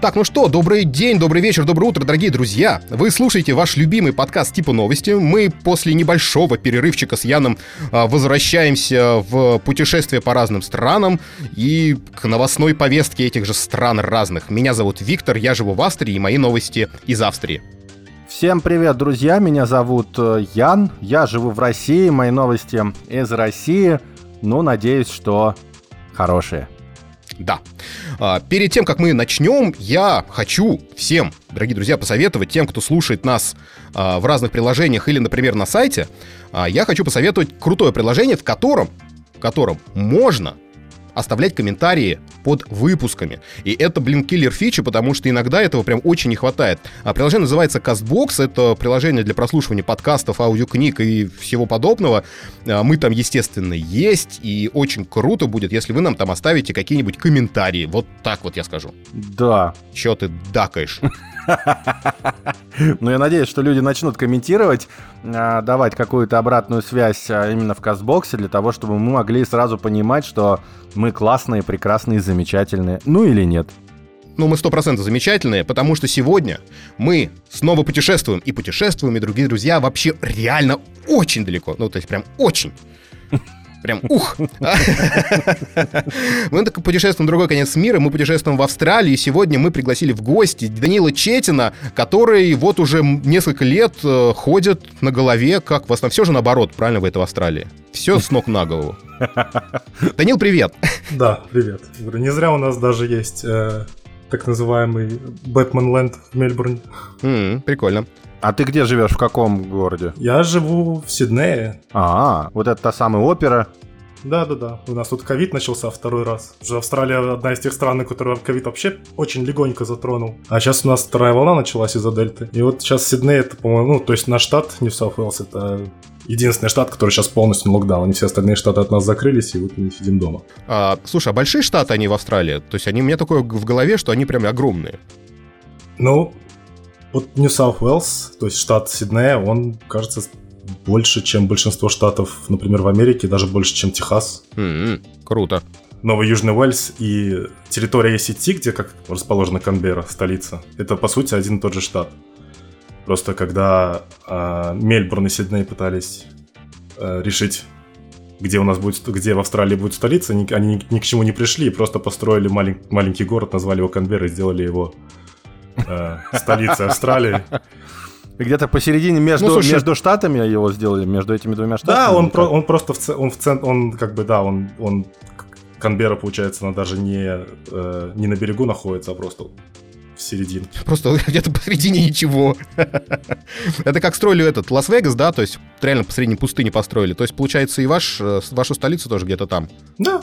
Так, ну что, добрый день, добрый вечер, доброе утро, дорогие друзья. Вы слушаете ваш любимый подкаст типа новости. Мы после небольшого перерывчика с Яном а, возвращаемся в путешествие по разным странам и к новостной повестке этих же стран разных. Меня зовут Виктор, я живу в Австрии, и мои новости из Австрии. Всем привет, друзья! Меня зовут э, Ян, я живу в России, мои новости из России. Ну, надеюсь, что хорошие. Да. А, перед тем, как мы начнем, я хочу всем, дорогие друзья, посоветовать тем, кто слушает нас а, в разных приложениях или, например, на сайте, а, я хочу посоветовать крутое приложение, в котором, в котором можно оставлять комментарии под выпусками. И это, блин, киллер фичи, потому что иногда этого прям очень не хватает. А приложение называется CastBox, это приложение для прослушивания подкастов, аудиокниг и всего подобного. А, мы там, естественно, есть, и очень круто будет, если вы нам там оставите какие-нибудь комментарии. Вот так вот я скажу. Да. Чё ты дакаешь? Ну, я надеюсь, что люди начнут комментировать, а, давать какую-то обратную связь а, именно в Кастбоксе для того, чтобы мы могли сразу понимать, что мы классные, прекрасные, замечательные. Ну или нет. Ну, мы сто процентов замечательные, потому что сегодня мы снова путешествуем. И путешествуем, и, другие друзья, вообще реально очень далеко. Ну, то есть прям очень. Прям ух! Мы так путешествуем в другой конец мира, мы путешествуем в Австралию, и сегодня мы пригласили в гости Данила Четина, который вот уже несколько лет э, ходит на голове, как в основном, все же наоборот, правильно, в это в Австралии. Все с ног на голову. Данил, привет! Да, привет. Не зря у нас даже есть э, так называемый Бэтмен Ленд в Мельбурне. Mm, прикольно. А ты где живешь, в каком городе? Я живу в Сиднее. А, вот это та самая опера. Да-да-да, у нас тут ковид начался второй раз. Уже Австралия одна из тех стран, которые ковид вообще очень легонько затронул. А сейчас у нас вторая волна началась из-за дельты. И вот сейчас Сидней, это, по-моему, ну, то есть наш штат, Нью Саут Уэллс, это единственный штат, который сейчас полностью на локдаун. Все остальные штаты от нас закрылись, и вот мы сидим дома. А, слушай, а большие штаты они в Австралии? То есть они у меня такое в голове, что они прям огромные. Ну, вот Нью Саут Уэллс, то есть штат Сиднея, он, кажется, больше, чем большинство штатов, например, в Америке, даже больше, чем Техас. Mm-hmm. Круто. Новый Южный Уэльс и территория ACT, где как расположена Канберра, столица, это, по сути, один и тот же штат. Просто когда э, Мельбурн и Сидней пытались э, решить, где у нас будет, где в Австралии будет столица, они, они ни, ни к чему не пришли, просто построили малень, маленький город, назвали его Канберра и сделали его э, столицей Австралии. Где-то посередине между, ну, слушай, между штатами его сделали, между этими двумя штатами? Да, он, про, он просто в, он в центр, он как бы, да, он, он Канберра, получается, она даже не, э, не на берегу находится, а просто в середине. Просто где-то посередине ничего. Это как строили этот Лас-Вегас, да, то есть реально посредине пустыни построили. То есть, получается, и ваш, э, вашу столицу тоже где-то там. Да,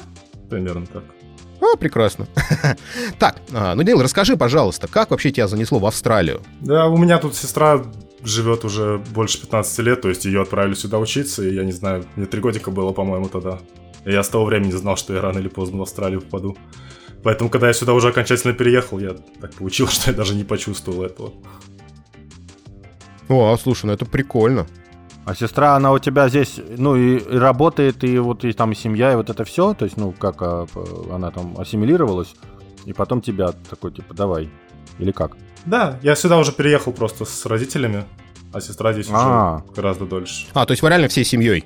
примерно так. О, прекрасно. так, а, ну, Данил, расскажи, пожалуйста, как вообще тебя занесло в Австралию? Да, у меня тут сестра живет уже больше 15 лет, то есть ее отправили сюда учиться, и я не знаю, мне три годика было, по-моему, тогда. И я с того времени знал, что я рано или поздно в Австралию попаду. Поэтому, когда я сюда уже окончательно переехал, я так получилось, что я даже не почувствовал этого. О, слушай, ну это прикольно. А сестра, она у тебя здесь, ну, и, и работает, и вот и там семья, и вот это все, то есть, ну, как а, она там ассимилировалась, и потом тебя такой, типа, давай, или как? Да, я сюда уже переехал просто с родителями, а сестра здесь А-а-а. уже гораздо дольше. А, то есть вы реально всей семьей?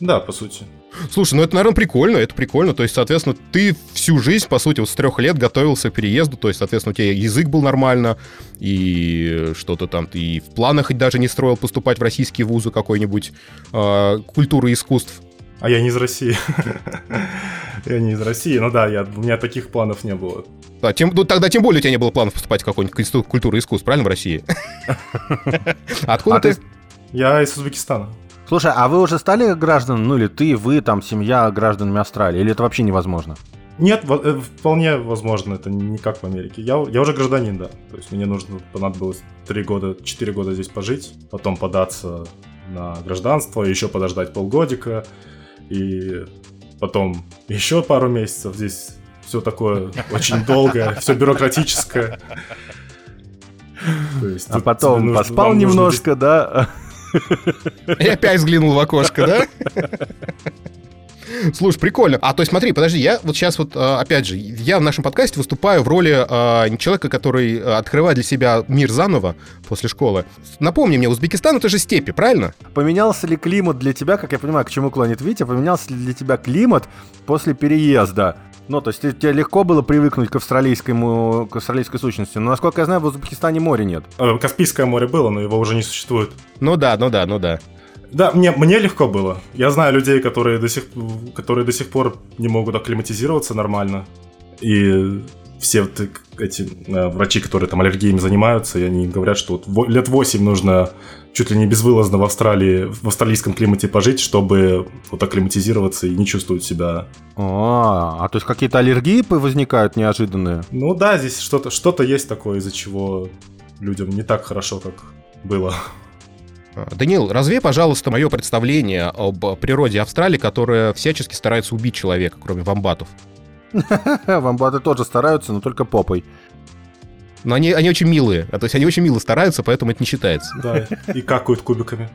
Да, по сути. Слушай, ну это, наверное, прикольно, это прикольно. То есть, соответственно, ты всю жизнь, по сути, вот с трех лет готовился к переезду. То есть, соответственно, у тебя язык был нормально, и что-то там ты и в планах хоть даже не строил поступать в российские вузы какой-нибудь э, культуры искусств. А я не из России. я не из России, ну да, я, у меня таких планов не было. А, тем, ну, тогда тем более у тебя не было планов поступать в какой-нибудь институт культуры и искусств, правильно, в России? Откуда а ты? Я из Узбекистана. Слушай, а вы уже стали гражданами, ну или ты, вы, там, семья гражданами Австралии, или это вообще невозможно? Нет, э, вполне возможно, это не как в Америке. Я, я уже гражданин, да. То есть мне нужно, понадобилось 3 года, 4 года здесь пожить, потом податься на гражданство, еще подождать полгодика, и потом еще пару месяцев. Здесь все такое очень долгое, все бюрократическое. а потом поспал немножко, да? И опять взглянул в окошко, да? Слушай, прикольно. А, то есть смотри, подожди, я вот сейчас вот, а, опять же, я в нашем подкасте выступаю в роли э, человека, который открывает для себя мир заново после школы. Напомни мне, Узбекистан — это же степи, правильно? Поменялся ли климат для тебя, как я понимаю, к чему клонит Витя, поменялся ли для тебя климат после переезда? Ну, то есть тебе легко было привыкнуть к австралийскому, к австралийской сущности. Но, насколько я знаю, в Узбекистане моря нет. Э, Каспийское море было, но его уже не существует. Ну да, ну да, ну да. Да, мне, мне легко было. Я знаю людей, которые до, сих, которые до сих пор не могут акклиматизироваться нормально. И все вот эти э, врачи, которые там аллергиями занимаются, и они говорят, что вот лет 8 нужно чуть ли не безвылазно в Австралии, в австралийском климате пожить, чтобы вот акклиматизироваться и не чувствовать себя. А, а то есть какие-то аллергии возникают неожиданные? Ну да, здесь что-то что есть такое, из-за чего людям не так хорошо, как было. А, Данил, развей, пожалуйста, мое представление об природе Австралии, которая всячески старается убить человека, кроме вамбатов. Вамбаты тоже стараются, но только попой. Но они, они очень милые. А, то есть они очень мило стараются, поэтому это не считается. Да, и какают кубиками.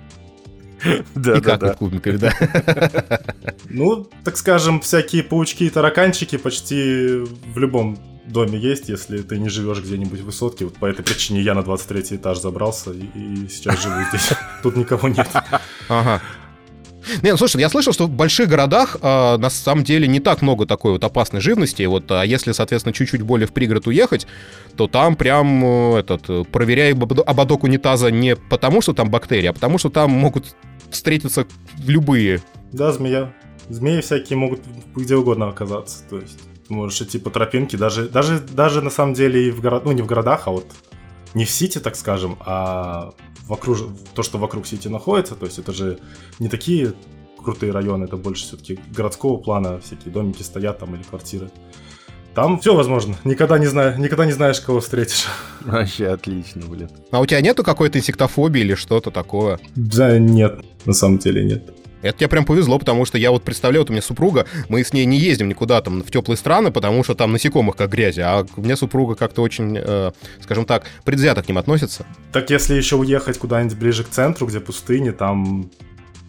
Да, и да, какают кубиками, да. Ну, так скажем, всякие паучки и тараканчики почти в любом доме есть, если ты не живешь где-нибудь в высотке. Вот по этой причине я на 23 этаж забрался и, и сейчас живу здесь. Тут никого нет. Ага. Не, ну слушай, я слышал, что в больших городах э, на самом деле не так много такой вот опасной живности. Вот, а если, соответственно, чуть-чуть более в пригород уехать, то там прям э, этот проверяй ободок унитаза не потому, что там бактерии, а потому, что там могут встретиться любые. Да, змея. Змеи всякие могут где угодно оказаться. То есть можешь идти по тропинке, даже, даже, даже на самом деле и в город, ну не в городах, а вот не в Сити, так скажем, а вокруг, то, что вокруг Сити находится, то есть это же не такие крутые районы, это больше все-таки городского плана, всякие домики стоят там или квартиры. Там все возможно. Никогда не, знаю, никогда не знаешь, кого встретишь. Вообще отлично, блин. А у тебя нету какой-то инсектофобии или что-то такое? Да, нет. На самом деле нет. Это тебе прям повезло, потому что я вот представляю, вот у меня супруга, мы с ней не ездим никуда там в теплые страны, потому что там насекомых как грязи, а у меня супруга как-то очень, э, скажем так, предвзято к ним относится. Так если еще уехать куда-нибудь ближе к центру, где пустыни, там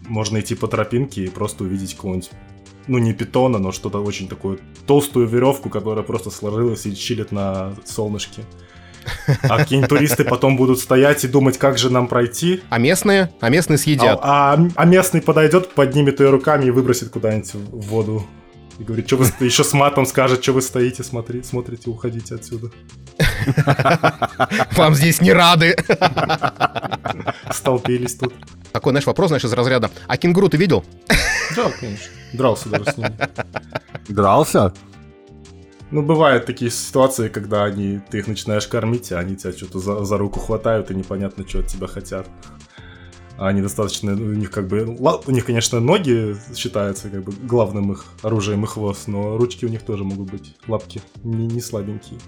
можно идти по тропинке и просто увидеть кого-нибудь ну, не питона, но что-то очень такое, толстую веревку, которая просто сложилась и чилит на солнышке. А какие-нибудь туристы потом будут стоять и думать, как же нам пройти. А местные? А местные съедят. А, а, а местный подойдет, поднимет ее руками и выбросит куда-нибудь в воду. И говорит, что вы еще с матом скажет, что вы стоите, смотри, смотрите, уходите отсюда. Вам здесь не рады. Столпились тут. Такой, знаешь, вопрос, знаешь, из разряда. А кенгуру ты видел? Да, конечно. Дрался даже с ними. Дрался? Ну, бывают такие ситуации, когда они, ты их начинаешь кормить, а они тебя что-то за, за руку хватают, и непонятно, что от тебя хотят. А они достаточно, у них как бы, у них, конечно, ноги считаются как бы главным их оружием и хвост, но ручки у них тоже могут быть, лапки не, не слабенькие.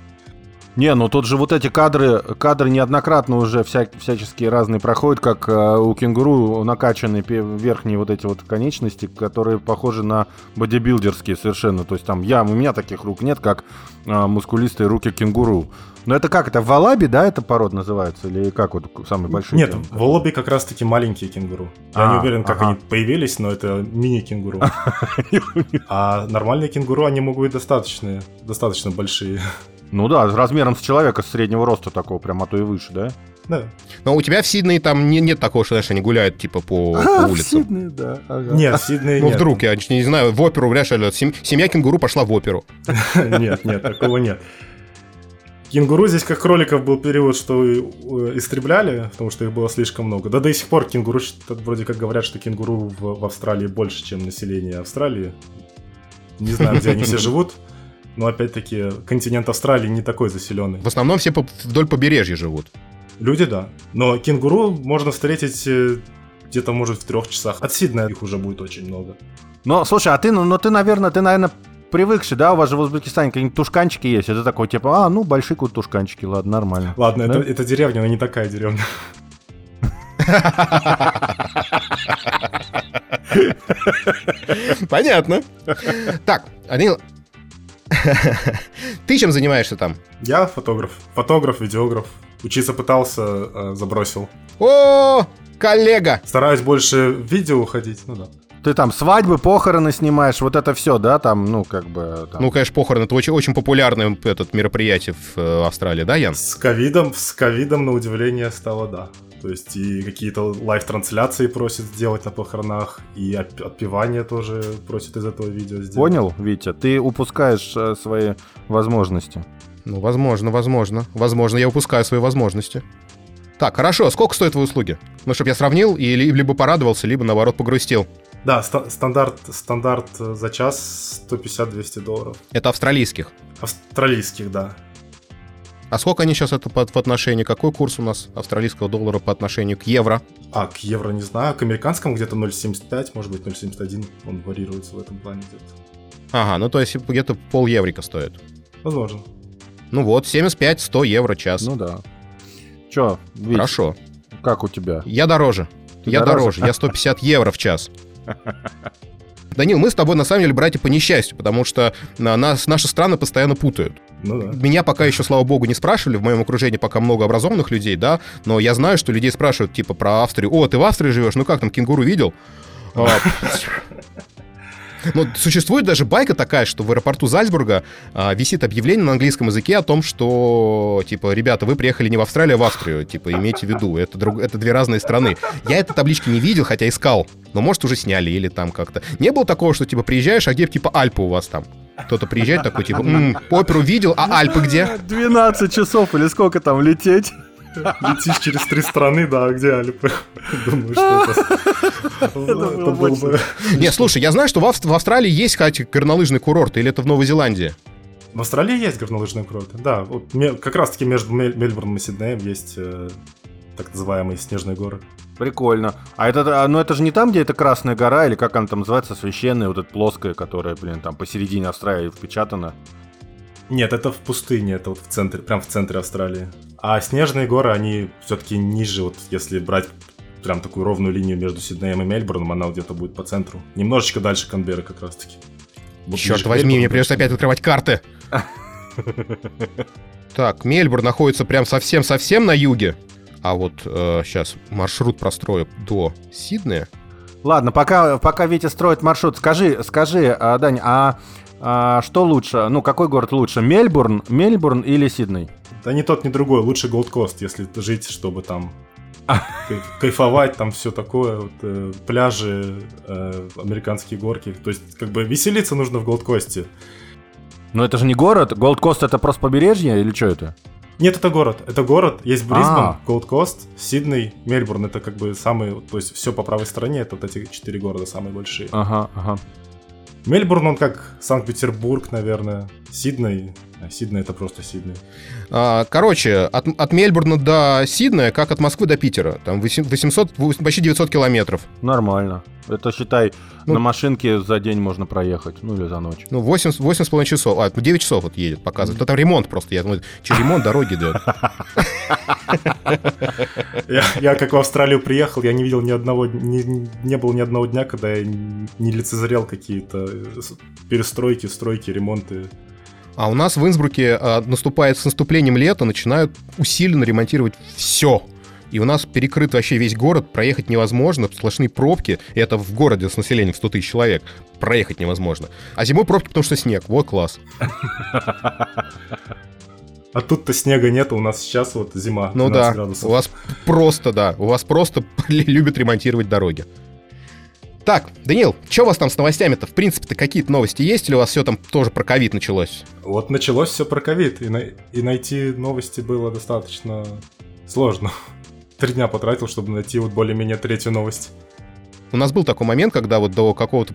Не, ну тут же вот эти кадры, кадры неоднократно уже вся, всяческие разные проходят, как э, у кенгуру накачаны верхние вот эти вот конечности, которые похожи на бодибилдерские совершенно. То есть там я, у меня таких рук нет, как э, мускулистые руки кенгуру. Но это как, это валаби, да, это пород называется? Или как вот самый большой? Нет, кенгуру? валаби как раз-таки маленькие кенгуру. Я а, не уверен, как ага. они появились, но это мини-кенгуру. А нормальные кенгуру, они могут быть достаточно, достаточно большие. Ну да, размером с человека с среднего роста такого, прям, а то и выше, да? Да. Но у тебя в Сиднее там не, нет такого, что, знаешь, они гуляют, типа, по, а, по улицам. в Сиднее, да. Ага. Нет, в Сиднее Ну, нет. вдруг, я не знаю, в оперу, знаешь, семья кенгуру пошла в оперу. Нет, нет, такого нет. Кенгуру здесь как кроликов был период, что э, истребляли, потому что их было слишком много. Да до сих пор кенгуру, вроде как говорят, что кенгуру в, в Австралии больше, чем население Австралии. Не знаю, где они все живут. Но опять-таки континент Австралии не такой заселенный. В основном все вдоль побережья живут. Люди, да. Но кенгуру можно встретить э, где-то, может, в трех часах. От Сиднея их уже будет очень много. Ну, слушай, а ты, ну, ну ты, наверное, ты, наверное, привыкший, да? У вас же в Узбекистане какие-нибудь тушканчики есть. Это такой, типа, а, ну, большие какие тушканчики, ладно, нормально. Ладно, да? это, это деревня, но не такая деревня. Понятно. Так, Анил, Ты чем занимаешься там? Я фотограф. Фотограф, видеограф. Учиться пытался, э, забросил. О, коллега! Стараюсь больше в видео уходить, ну да. Ты там свадьбы, похороны снимаешь, вот это все, да, там, ну, как бы... Там... Ну, конечно, похороны, это очень, очень популярное этот мероприятие в э, Австралии, да, Ян? С ковидом, с ковидом, на удивление, стало, да. То есть и какие-то live-трансляции просят сделать на похоронах, и отпевание тоже просят из этого видео сделать. Понял, Витя? Ты упускаешь э, свои возможности. Ну, возможно, возможно. Возможно, я упускаю свои возможности. Так, хорошо, сколько стоят твои услуги? Ну, чтобы я сравнил и либо порадовался, либо, наоборот, погрустил. Да, ста- стандарт, стандарт за час 150-200 долларов. Это австралийских? Австралийских, да. А сколько они сейчас это по, по отношению? Какой курс у нас австралийского доллара по отношению к евро? А, к евро не знаю. К американскому где-то 0,75, может быть 0,71. Он варьируется в этом плане где-то. Ага, ну то есть где-то пол еврика стоит. Возможно. Ну вот, 75-100 евро час. Ну да. Чё, Вить, Хорошо. Как у тебя? Я дороже. Ты я дороже. дороже. Я 150 евро в час. Данил, мы с тобой на самом деле братья по несчастью, потому что нас, наши страны постоянно путают. Ну, да. Меня пока еще, слава богу, не спрашивали, в моем окружении пока много образованных людей, да, но я знаю, что людей спрашивают, типа, про Австрию. О, ты в Австрии живешь? Ну как там, кенгуру видел? Но существует даже байка такая, что в аэропорту Зальцбурга а, висит объявление на английском языке о том, что, типа, ребята, вы приехали не в Австралию, а в Австрию. Типа, имейте в виду, это, друг, это две разные страны. Я этой таблички не видел, хотя искал. Но, может, уже сняли или там как-то. Не было такого, что, типа, приезжаешь, а где, типа, Альпы у вас там? Кто-то приезжает такой, типа, м-м, оперу видел, а Альпы где? 12 часов или сколько там лететь? Летишь через три страны, да, а где Альпы? Думаю, что это... Это было бы... Не, слушай, я знаю, что в Австралии есть, кстати, горнолыжный курорт, или это в Новой Зеландии? В Австралии есть горнолыжные курорты, да. Вот, как раз-таки между Мельбурном и Сиднеем есть э, так называемые снежные горы. Прикольно. А это, а, ну это же не там, где это Красная гора, или как она там называется, священная, вот эта плоская, которая, блин, там посередине Австралии впечатана. Нет, это в пустыне, это вот в центре, прям в центре Австралии. А снежные горы, они все-таки ниже, вот если брать прям такую ровную линию между Сиднеем и Мельбурном, она где-то будет по центру. Немножечко дальше Канберы как раз-таки. Вот Черт возьми, мне придется опять открывать карты. Так, Мельбурн находится прям совсем-совсем на юге. А вот э, сейчас маршрут прострою до Сиднея. Ладно, пока, пока Витя строит маршрут, скажи, скажи, а, Дань, а а, что лучше? Ну, какой город лучше? Мельбурн, Мельбурн или Сидней? Да ни тот, ни другой. Лучше Голд Кост, если жить, чтобы там кайфовать, там все такое, вот, э, пляжи, э, американские горки. То есть, как бы веселиться нужно в Голдкосте. Но это же не город. Голдкост это просто побережье или что это? Нет, это город. Это город. Есть Брисбен, Голдкост, Сидней, Мельбурн. Это как бы самые... То есть все по правой стороне. Это вот эти четыре города самые большие. Ага, ага. Мельбурн, он как Санкт-Петербург, наверное. Сидней. А Сидней это просто Сидней. А, короче, от, от Мельбурна до Сиднея, как от Москвы до Питера. Там 800, почти 900 километров. Нормально. Это, считай, ну, на машинке за день можно проехать, ну или за ночь. Ну, 8, 8,5 часов. А, 9 часов вот едет, показывает. Это ремонт просто. Я думаю, через ремонт дороги идет. Я, я как в Австралию приехал, я не видел ни одного, не, не было ни одного дня, когда я не лицезрел какие-то перестройки, стройки, ремонты. А у нас в Инсбруке а, наступает с наступлением лета, начинают усиленно ремонтировать все. И у нас перекрыт вообще весь город, проехать невозможно, сплошные пробки, и это в городе с населением в 100 тысяч человек, проехать невозможно. А зимой пробки, потому что снег, вот класс. А тут-то снега нет, у нас сейчас вот зима. Ну да, градусов. у вас просто, да, у вас просто любят ремонтировать дороги. Так, Данил, что у вас там с новостями-то? В принципе-то какие-то новости есть или у вас все там тоже про ковид началось? Вот началось все про ковид, и, на... и найти новости было достаточно сложно. Три дня потратил, чтобы найти вот более-менее третью новость. У нас был такой момент, когда вот до какого-то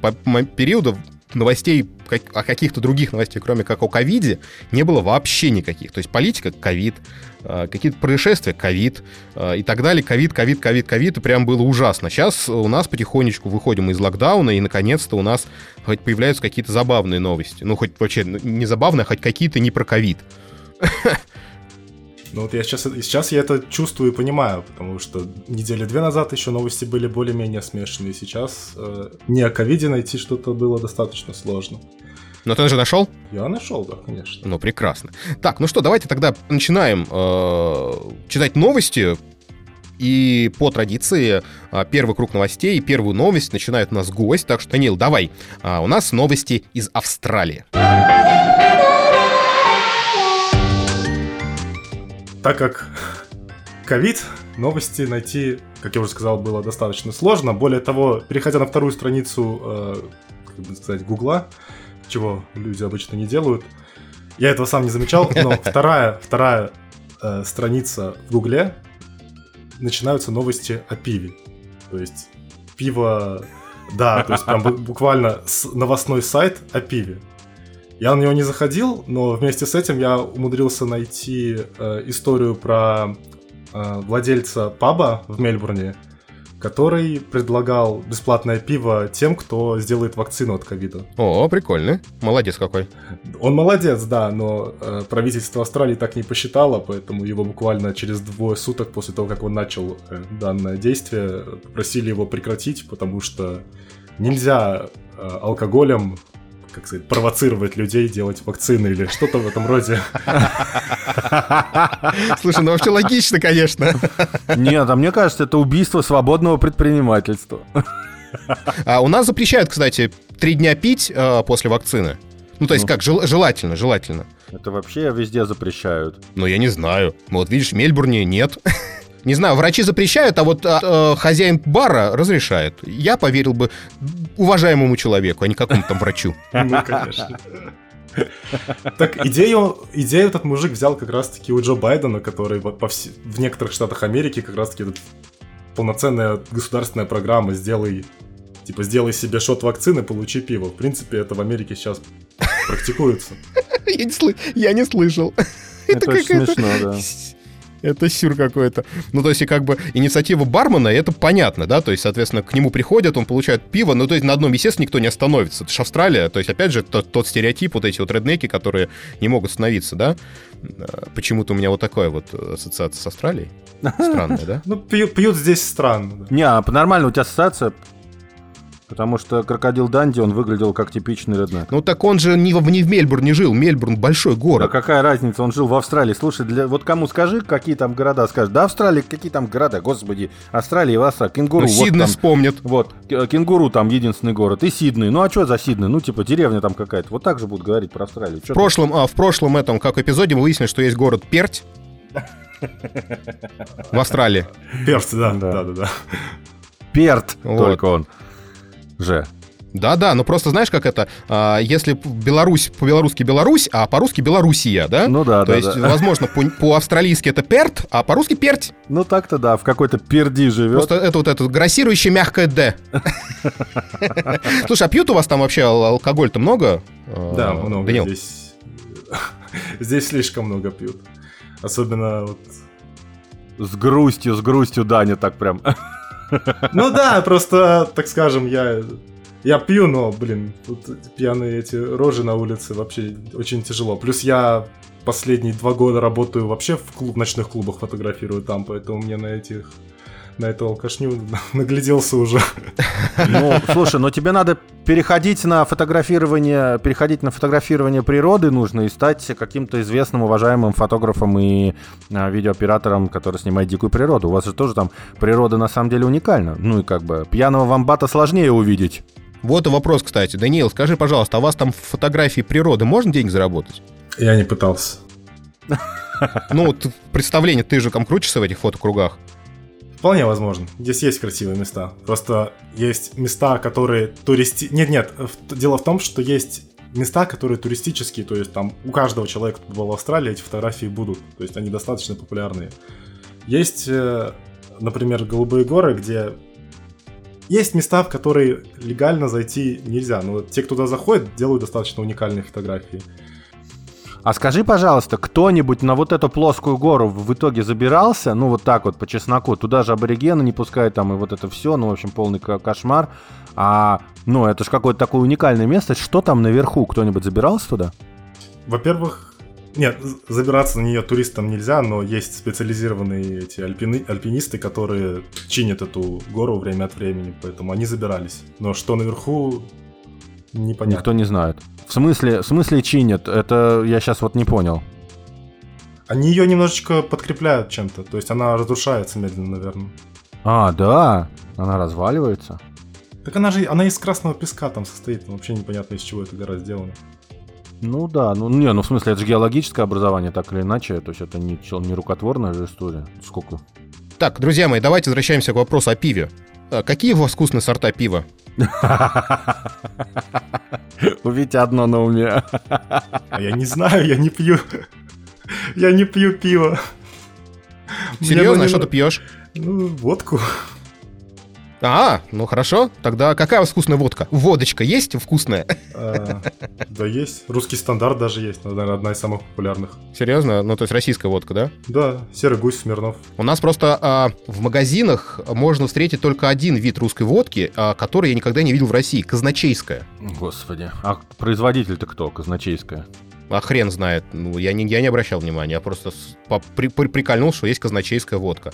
периода новостей, о каких-то других новостей, кроме как о ковиде, не было вообще никаких. То есть политика — ковид, а, какие-то происшествия — ковид а, и так далее. Ковид, ковид, ковид, ковид. И прям было ужасно. Сейчас у нас потихонечку выходим из локдауна, и наконец-то у нас хоть появляются какие-то забавные новости. Ну, хоть вообще не забавные, а хоть какие-то не про ковид. Ну вот я сейчас, сейчас я это чувствую и понимаю, потому что недели две назад еще новости были более-менее смешанные. Сейчас э, не о ковиде найти что-то было достаточно сложно. Но ты же нашел? Я нашел, да, конечно. Ну, прекрасно. Так, ну что, давайте тогда начинаем э, читать новости. И по традиции а, первый круг новостей, первую новость начинает у нас гость. Так что, Данил, давай. А, у нас новости из Австралии. Так как ковид, новости найти, как я уже сказал, было достаточно сложно. Более того, переходя на вторую страницу, э, как бы сказать, Гугла, чего люди обычно не делают, я этого сам не замечал, но вторая, вторая э, страница в Гугле начинаются новости о пиве. То есть пиво, да, то есть прям буквально новостной сайт о пиве. Я на него не заходил, но вместе с этим я умудрился найти э, историю про э, владельца паба в Мельбурне, который предлагал бесплатное пиво тем, кто сделает вакцину от ковида. О, прикольно. Молодец какой. Он молодец, да, но э, правительство Австралии так не посчитало, поэтому его буквально через двое суток после того, как он начал э, данное действие, просили его прекратить, потому что нельзя э, алкоголем как сказать, провоцировать людей делать вакцины или что-то в этом роде. Слушай, ну вообще логично, конечно. Нет, а мне кажется, это убийство свободного предпринимательства. А у нас запрещают, кстати, три дня пить э, после вакцины. Ну, то есть ну, как, жел- желательно, желательно. Это вообще везде запрещают. Ну, я не знаю. Вот видишь, в Мельбурне нет. Не знаю, врачи запрещают, а вот а, э, хозяин бара разрешает. Я поверил бы уважаемому человеку, а не какому-то там врачу. Ну, конечно. Так, идею, идею этот мужик взял как раз-таки у Джо Байдена, который по вс... в некоторых штатах Америки как раз-таки полноценная государственная программа «Сделай Типа, сделай себе шот вакцины, получи пиво. В принципе, это в Америке сейчас практикуется. Я не слышал. Это очень смешно, да. Это сюр какой-то. Ну, то есть, и как бы инициатива бармена, это понятно, да, то есть, соответственно, к нему приходят, он получает пиво, ну, то есть, на одном, естественно, никто не остановится. Это же Австралия, то есть, опять же, тот, тот стереотип, вот эти вот реднеки, которые не могут остановиться, да. А, почему-то у меня вот такая вот ассоциация с Австралией. Странная, да? Ну, пьют здесь странно. Не, а нормально у тебя ассоциация Потому что крокодил Данди, он выглядел как типичный реднек. Ну так он же не в, не в Мельбурне жил, Мельбурн большой город. А какая разница, он жил в Австралии. Слушай, для, вот кому скажи, какие там города, скажешь, да Австралия, какие там города, господи, Австралия, Австралия, кенгуру. Ну, вот Сиднey там, вспомнит. Вот, кенгуру там единственный город, и Сиднey. Ну а что за Сиднey? Ну типа деревня там какая-то. Вот так же будут говорить про Австралию. в прошлом, а, в прошлом этом, как эпизоде, мы выяснили, что есть город Перть. В Австралии. Перт, да, да, да, да. Перт, только он же. Да-да, но просто знаешь, как это, а, если Беларусь по-белорусски Беларусь, а по-русски Белоруссия, да? Ну да, То да. есть, да. возможно, по- по-австралийски это перт, а по-русски перть. Ну так-то да, в какой-то перди живет. Просто это вот это грассирующее мягкое «д». Слушай, а пьют у вас там вообще алкоголь-то много? Да, много. Здесь здесь слишком много пьют. Особенно вот... С грустью, с грустью Даня так прям... Ну да, просто, так скажем, я я пью, но, блин, тут пьяные эти рожи на улице вообще очень тяжело. Плюс я последние два года работаю вообще в, клуб, ночных клубах, фотографирую там, поэтому мне на этих на эту алкашню нагляделся уже. Ну, слушай, но тебе надо переходить на фотографирование, переходить на фотографирование природы нужно и стать каким-то известным, уважаемым фотографом и а, видеооператором, который снимает дикую природу. У вас же тоже там природа на самом деле уникальна. Ну и как бы пьяного вамбата сложнее увидеть. Вот и вопрос, кстати. Даниил, скажи, пожалуйста, а у вас там фотографии природы можно денег заработать? Я не пытался. Ну, представление, ты же там крутишься в этих фотокругах. Вполне возможно. Здесь есть красивые места. Просто есть места, которые туристи... Нет, нет. Дело в том, что есть места, которые туристические, то есть там у каждого человека, кто был в Австралии, эти фотографии будут. То есть они достаточно популярные. Есть, э, например, Голубые горы, где есть места, в которые легально зайти нельзя, но те, кто туда заходит, делают достаточно уникальные фотографии. А скажи, пожалуйста, кто-нибудь на вот эту плоскую гору в итоге забирался, ну вот так вот по чесноку, туда же аборигены не пускают там и вот это все, ну в общем полный кошмар. А, ну это же какое-то такое уникальное место, что там наверху, кто-нибудь забирался туда? Во-первых, нет, забираться на нее туристам нельзя, но есть специализированные эти альпини, альпинисты, которые чинят эту гору время от времени, поэтому они забирались. Но что наверху, непонятно. Никто не знает. В смысле, в смысле чинят? Это я сейчас вот не понял. Они ее немножечко подкрепляют чем-то, то есть она разрушается медленно, наверное. А, да, она разваливается. Так она же, она из красного песка там состоит, вообще непонятно из чего эта гора сделана. Ну да, ну не, ну в смысле, это же геологическое образование, так или иначе, то есть это не, не рукотворная же история. Сколько? Так, друзья мои, давайте возвращаемся к вопросу о пиве. А какие у вас вкусные сорта пива? У Вити одно на уме. А я не знаю, я не пью. Я не пью пиво. Серьезно, а что ты пьешь? Ну, водку. А, ну хорошо. Тогда какая у вас вкусная водка? Водочка есть вкусная? А, да, есть. Русский стандарт даже есть. Наверное, одна из самых популярных. Серьезно? Ну, то есть российская водка, да? Да, серый гусь Смирнов. У нас просто а, в магазинах можно встретить только один вид русской водки, а, который я никогда не видел в России. Казначейская. Господи. А производитель-то кто? Казначейская. А хрен знает. Ну, я не, я не обращал внимания. Я просто по, при, при, прикольнул, что есть казначейская водка.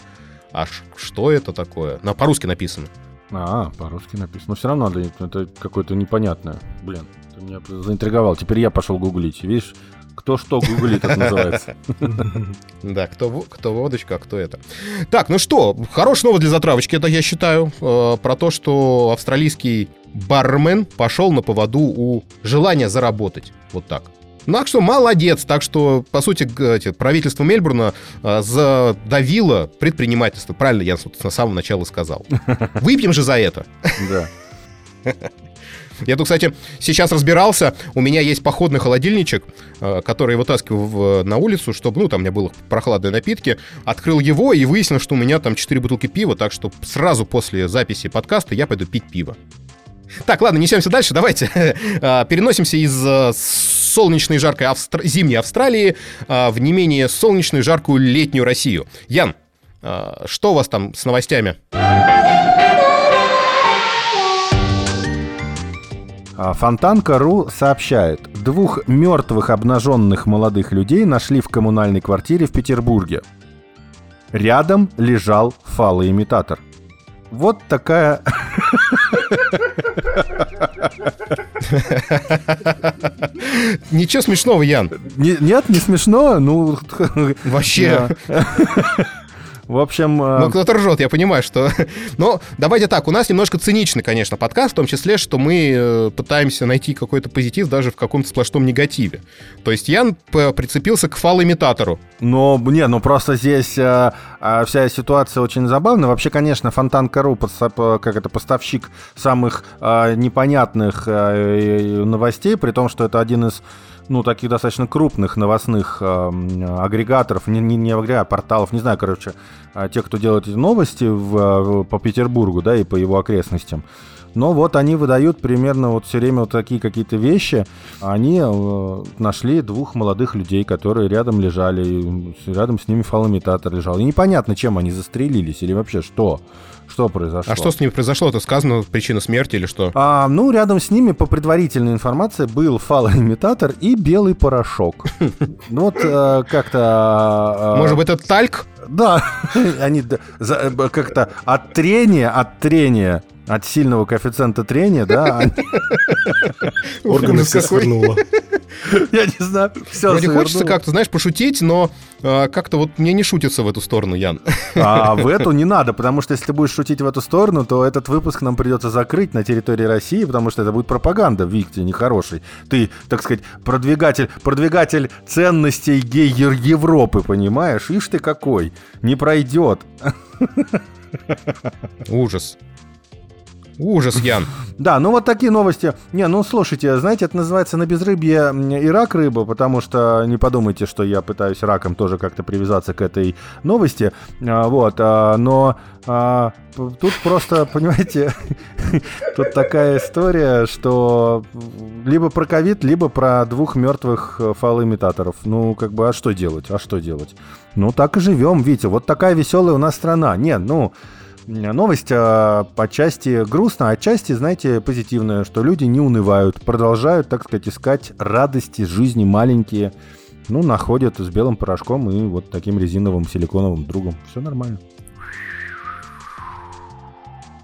А что это такое? На, по-русски написано. А, по-русски написано. Но все равно это, это какое-то непонятное. Блин, ты меня заинтриговал. Теперь я пошел гуглить. Видишь, кто что гуглит, это называется. Да, кто, кто водочка, а кто это. Так, ну что, хорошая новость для затравочки, это я считаю, э, про то, что австралийский бармен пошел на поводу у желания заработать. Вот так. Ну, так что молодец. Так что, по сути, правительство Мельбурна э, задавило предпринимательство. Правильно я собственно, с самого начала сказал. Выпьем же за это. Да. Я тут, кстати, сейчас разбирался. У меня есть походный холодильничек, э, который я вытаскиваю в, на улицу, чтобы, ну, там у меня было прохладные напитки. Открыл его и выяснил, что у меня там 4 бутылки пива, так что сразу после записи подкаста я пойду пить пиво. Так, ладно, несемся дальше. Давайте а, переносимся из а, солнечной жаркой Австр... зимней Австралии а, в не менее солнечную жаркую летнюю Россию. Ян, что у вас там с новостями? Фонтанка.ру сообщает, двух мертвых обнаженных молодых людей нашли в коммунальной квартире в Петербурге. Рядом лежал фалоимитатор. Вот такая Ничего смешного, Ян. нет, не смешно. Ну, вообще. В общем... Э, ну, кто-то ржет, я понимаю, что... Но давайте так, у нас немножко циничный, конечно, подкаст, в том числе, что мы э, пытаемся найти какой-то позитив даже в каком-то сплошном негативе. То есть Ян прицепился к фал-имитатору. Ну, не, ну просто здесь а, а, вся ситуация очень забавная. Вообще, конечно, Фонтан.ру, как это, поставщик самых а, непонятных а, новостей, при том, что это один из ну, таких достаточно крупных новостных э, агрегаторов, не, не, не агрегаторов, а порталов, не знаю, короче, э, тех, кто делает эти новости в, в, по Петербургу, да, и по его окрестностям. Но вот они выдают примерно вот все время вот такие какие-то вещи. Они э, нашли двух молодых людей, которые рядом лежали, рядом с ними фалоимитатор лежал. И непонятно, чем они застрелились или вообще что. Что произошло? А что с ними произошло? Это сказано причина смерти или что? А, ну, рядом с ними, по предварительной информации, был фалоимитатор и белый порошок. Ну вот э, как-то... А, Может быть, это тальк? Да, они э, как-то от трения, от трения от сильного коэффициента трения, да. Органы все свернуло. Я не знаю, все Вроде хочется как-то, знаешь, пошутить, но а, как-то вот мне не шутится в эту сторону, Ян. А в эту не надо, потому что если ты будешь шутить в эту сторону, то этот выпуск нам придется закрыть на территории России, потому что это будет пропаганда, Виктор, нехороший. Ты, так сказать, продвигатель, продвигатель ценностей гейер Европы, понимаешь? Ишь ты какой, не пройдет. Ужас. Ужас, Ян. Да, ну вот такие новости. Не, ну слушайте, знаете, это называется на безрыбье и рак рыба, потому что не подумайте, что я пытаюсь раком тоже как-то привязаться к этой новости. А, вот, а, но а, тут просто, понимаете, тут такая история, что либо про ковид, либо про двух мертвых фалоимитаторов. Ну, как бы, а что делать? А что делать? Ну, так и живем, Витя. Вот такая веселая у нас страна. Нет, ну, новость а, по части грустная, а знаете, позитивная, что люди не унывают, продолжают, так сказать, искать радости жизни маленькие. Ну, находят с белым порошком и вот таким резиновым силиконовым другом. Все нормально.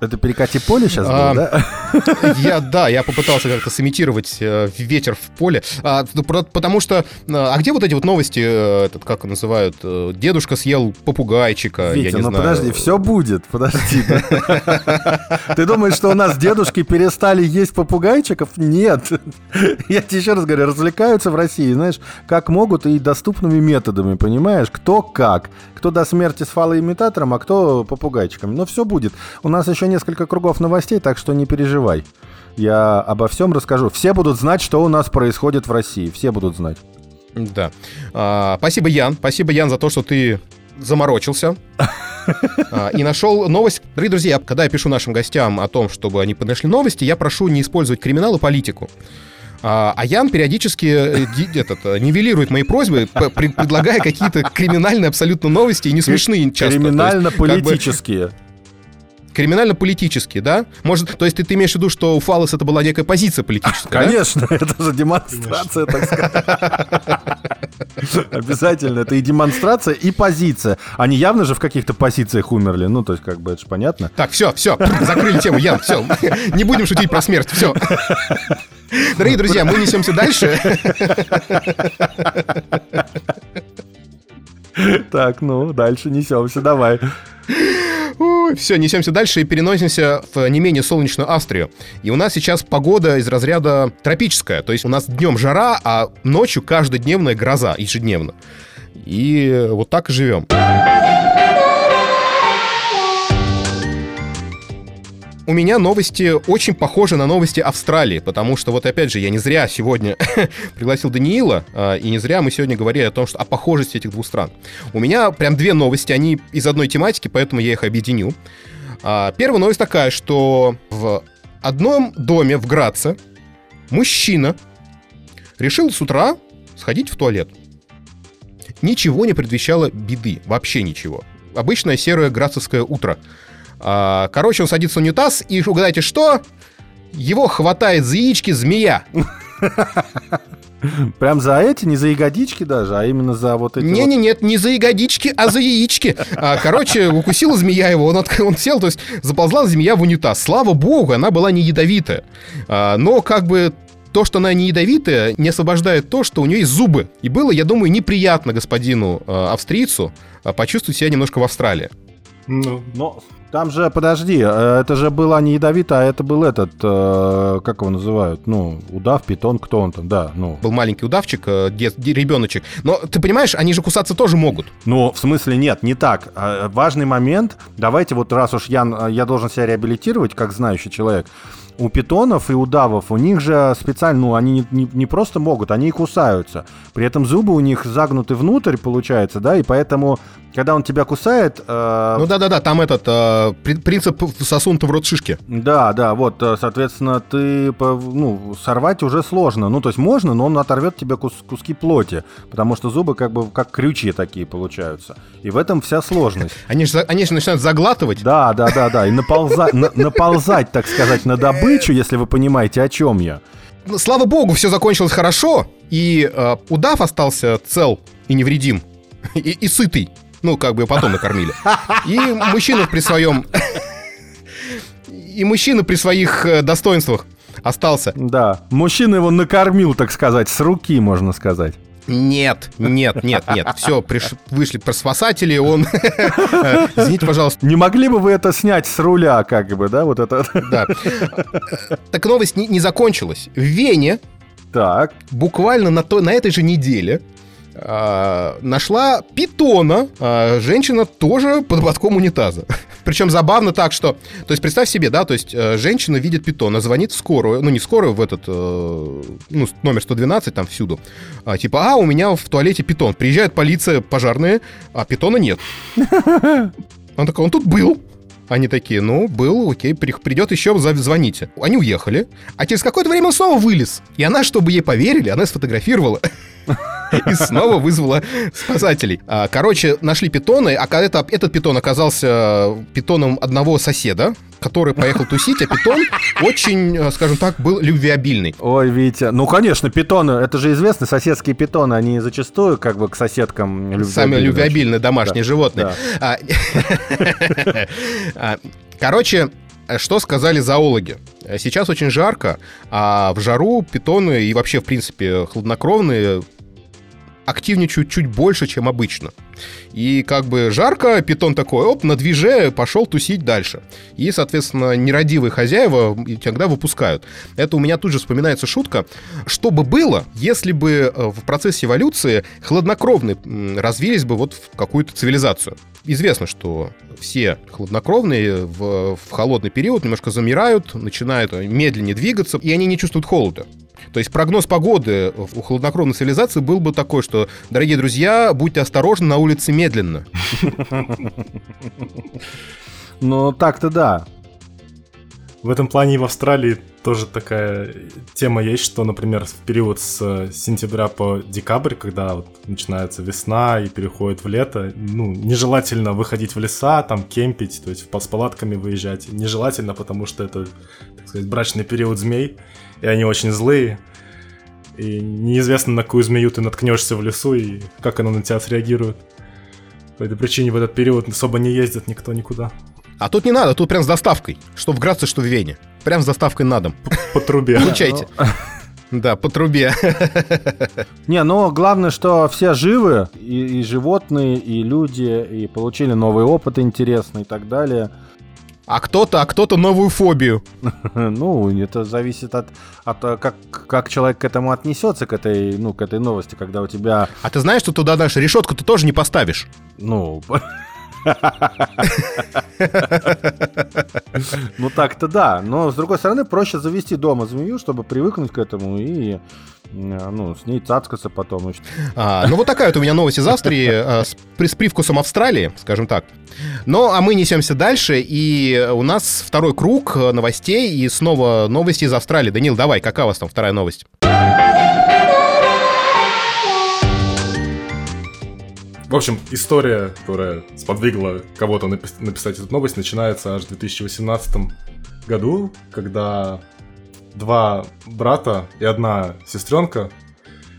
Это перекати поле сейчас было, а, да? Я, да, я попытался как-то сымитировать э, ветер в поле. А, ну, потому что... А где вот эти вот новости, э, этот, как называют, э, дедушка съел попугайчика, я Витя, не ну знаю. подожди, все будет, подожди. Ты думаешь, что у нас дедушки перестали есть попугайчиков? Нет. Я тебе еще раз говорю, развлекаются в России, знаешь, как могут и доступными методами, понимаешь? Кто как. Кто до смерти с фалоимитатором, а кто попугайчиком. Но все будет. У нас еще несколько кругов новостей, так что не переживай. Я обо всем расскажу. Все будут знать, что у нас происходит в России. Все будут знать. Да. А, спасибо, Ян. Спасибо, Ян, за то, что ты заморочился. А, И нашел новость. Дорогие друзья, когда я пишу нашим гостям о том, чтобы они подошли новости, я прошу не использовать криминал и политику. А а Ян периодически э, этот, э, нивелирует мои просьбы, предлагая какие-то криминальные абсолютно новости и не смешные часто. То есть, как бы, Криминально-политические, да? Может, то есть ты, ты имеешь в виду, что у Фалос это была некая позиция политическая, да? Конечно, это же демонстрация, так сказать. Обязательно, это и демонстрация, и позиция. Они явно же в каких-то позициях умерли, ну, то есть, как бы, это же понятно. Так, все, все, закрыли тему, Ян, все. Не будем шутить про смерть, все. Дорогие друзья, мы несемся дальше. Так, ну, дальше несемся, давай. Все, несемся дальше и переносимся в не менее солнечную Австрию. И у нас сейчас погода из разряда тропическая. То есть у нас днем жара, а ночью каждодневная гроза, ежедневно. И вот так и живем. У меня новости очень похожи на новости Австралии, потому что вот опять же я не зря сегодня пригласил Даниила, а, и не зря мы сегодня говорили о том, что о похожести этих двух стран. У меня прям две новости, они из одной тематики, поэтому я их объединю. А, Первая новость такая, что в одном доме в Граце мужчина решил с утра сходить в туалет. Ничего не предвещало беды, вообще ничего. Обычное серое грацевское утро. А, Короче, он садится в унитаз, и угадайте что? Его хватает за яички змея. Прям за эти, не за ягодички даже, а именно за вот эти Не, вот- не, нет, не за ягодички, а за яички. А, Короче, укусила змея его, он, от- он сел, то есть заползла змея в унитаз. Слава богу, она была не ядовитая. А, Но как бы то, что она не ядовитая, не освобождает то, что у нее есть зубы. И было, я думаю, неприятно господину австрийцу почувствовать себя немножко в Австралии. Ну, Но там же, подожди, э, это же было не ядовито, а это был этот, э, как его называют, ну, удав, питон, кто он там, да, ну. Был маленький удавчик, э, дет- де- ребеночек. Но ты понимаешь, они же кусаться тоже могут. Ну, в смысле, нет, не так. А, Важный момент, давайте вот раз уж я, я должен себя реабилитировать, как знающий человек, у питонов и удавов, у них же специально, ну, они не, не- не просто могут, они и кусаются. При этом зубы у них загнуты внутрь, получается, да, и поэтому, когда он тебя кусает... э, Ну да-да-да, там этот э, при- принцип сосунута в рот шишки. Да, да, вот, э, соответственно, ты, ну, сорвать уже сложно. Ну, то есть можно, но он оторвет тебе кус- куски плоти, потому что зубы как бы как крючья такие получаются. И в этом вся сложность. Они же, они же начинают заглатывать. Да, да, да, да, и наползать, на- наползать, так сказать, на добычу, если вы понимаете, о чем я. Ну, Слава богу, все закончилось хорошо, и э, удав остался цел и невредим, и, и сытый. Ну, как бы потом накормили. И мужчина при своем... И мужчина при своих э, достоинствах остался. Да, мужчина его накормил, так сказать, с руки, можно сказать. Нет, нет, нет, нет. Все, вышли спасатели, он... Извините, пожалуйста, Не могли бы вы это снять с руля, как бы, да, вот это? да. Так новость не, не закончилась. В Вене Так, буквально на, той, на этой же неделе а, нашла питона а, женщина тоже под ботком унитаза. Причем забавно так, что... То есть представь себе, да, то есть э, женщина видит питона, звонит в скорую, ну не скорую, в этот, э, ну, номер 112 там всюду. А, типа, а, у меня в туалете питон. Приезжает полиция, пожарные, а питона нет. Он такой, он тут был. Они такие, ну, был, окей, при- придет еще, звоните. Они уехали, а через какое-то время он снова вылез. И она, чтобы ей поверили, она сфотографировала. И снова вызвала спасателей. А, Короче, нашли питоны, а это- этот питон оказался питоном одного соседа, который поехал тусить, а питон очень, э, скажем так, был любвеобильный. Ой, Витя. Ну, конечно, питоны, это же известно, соседские питоны, они зачастую как бы к соседкам любвеобильны. Самые любвеобильные домашние Да, животные. А, а, Короче, что сказали зоологи? Сейчас очень жарко, а в жару питоны и вообще, в принципе, хладнокровные активничают чуть больше, чем обычно. И как бы жарко, питон такой, оп, на движе пошел тусить дальше. И, соответственно, нерадивые хозяева иногда выпускают. Это у меня тут же вспоминается шутка. Что бы было, если бы э, в процессе эволюции хладнокровные развились бы вот в какую-то цивилизацию? Известно, что все хладнокровные в, в холодный период немножко замирают, начинают медленнее двигаться, и они не чувствуют холода. То есть прогноз погоды у хладнокровной цивилизации был бы такой, что, дорогие друзья, будьте осторожны на улице медленно. Ну, так-то да. В этом плане и в Австралии тоже такая тема есть, что, например, в период с сентября по декабрь, когда вот начинается весна и переходит в лето, ну, нежелательно выходить в леса, там кемпить, то есть с палатками выезжать. Нежелательно, потому что это, так сказать, брачный период змей, и они очень злые. И неизвестно, на какую змею ты наткнешься в лесу и как она на тебя среагирует. По этой причине в этот период особо не ездит никто никуда. А тут не надо, тут прям с доставкой. Что в Граце, что в Вене. Прям с доставкой на дом. По трубе. Получайте. Да, по трубе. Не, но главное, что все живы, и, и животные, и люди, и получили новый опыт интересный и так далее. А кто-то, а кто-то новую фобию. Ну, это зависит от, от как, как человек к этому отнесется, к этой, ну, к этой новости, когда у тебя... А ты знаешь, что туда дальше решетку ты тоже не поставишь? Ну, ну так-то да. Но с другой стороны, проще завести дома змею, чтобы привыкнуть к этому и ну, с ней цацкаться потом. А, ну вот такая вот у меня новость из Австрии а, с, с привкусом Австралии, скажем так. Ну, а мы несемся дальше, и у нас второй круг новостей, и снова новости из Австралии. Данил, давай, какая у вас там вторая новость? В общем, история, которая сподвигла кого-то напис- написать эту новость, начинается аж в 2018 году, когда два брата и одна сестренка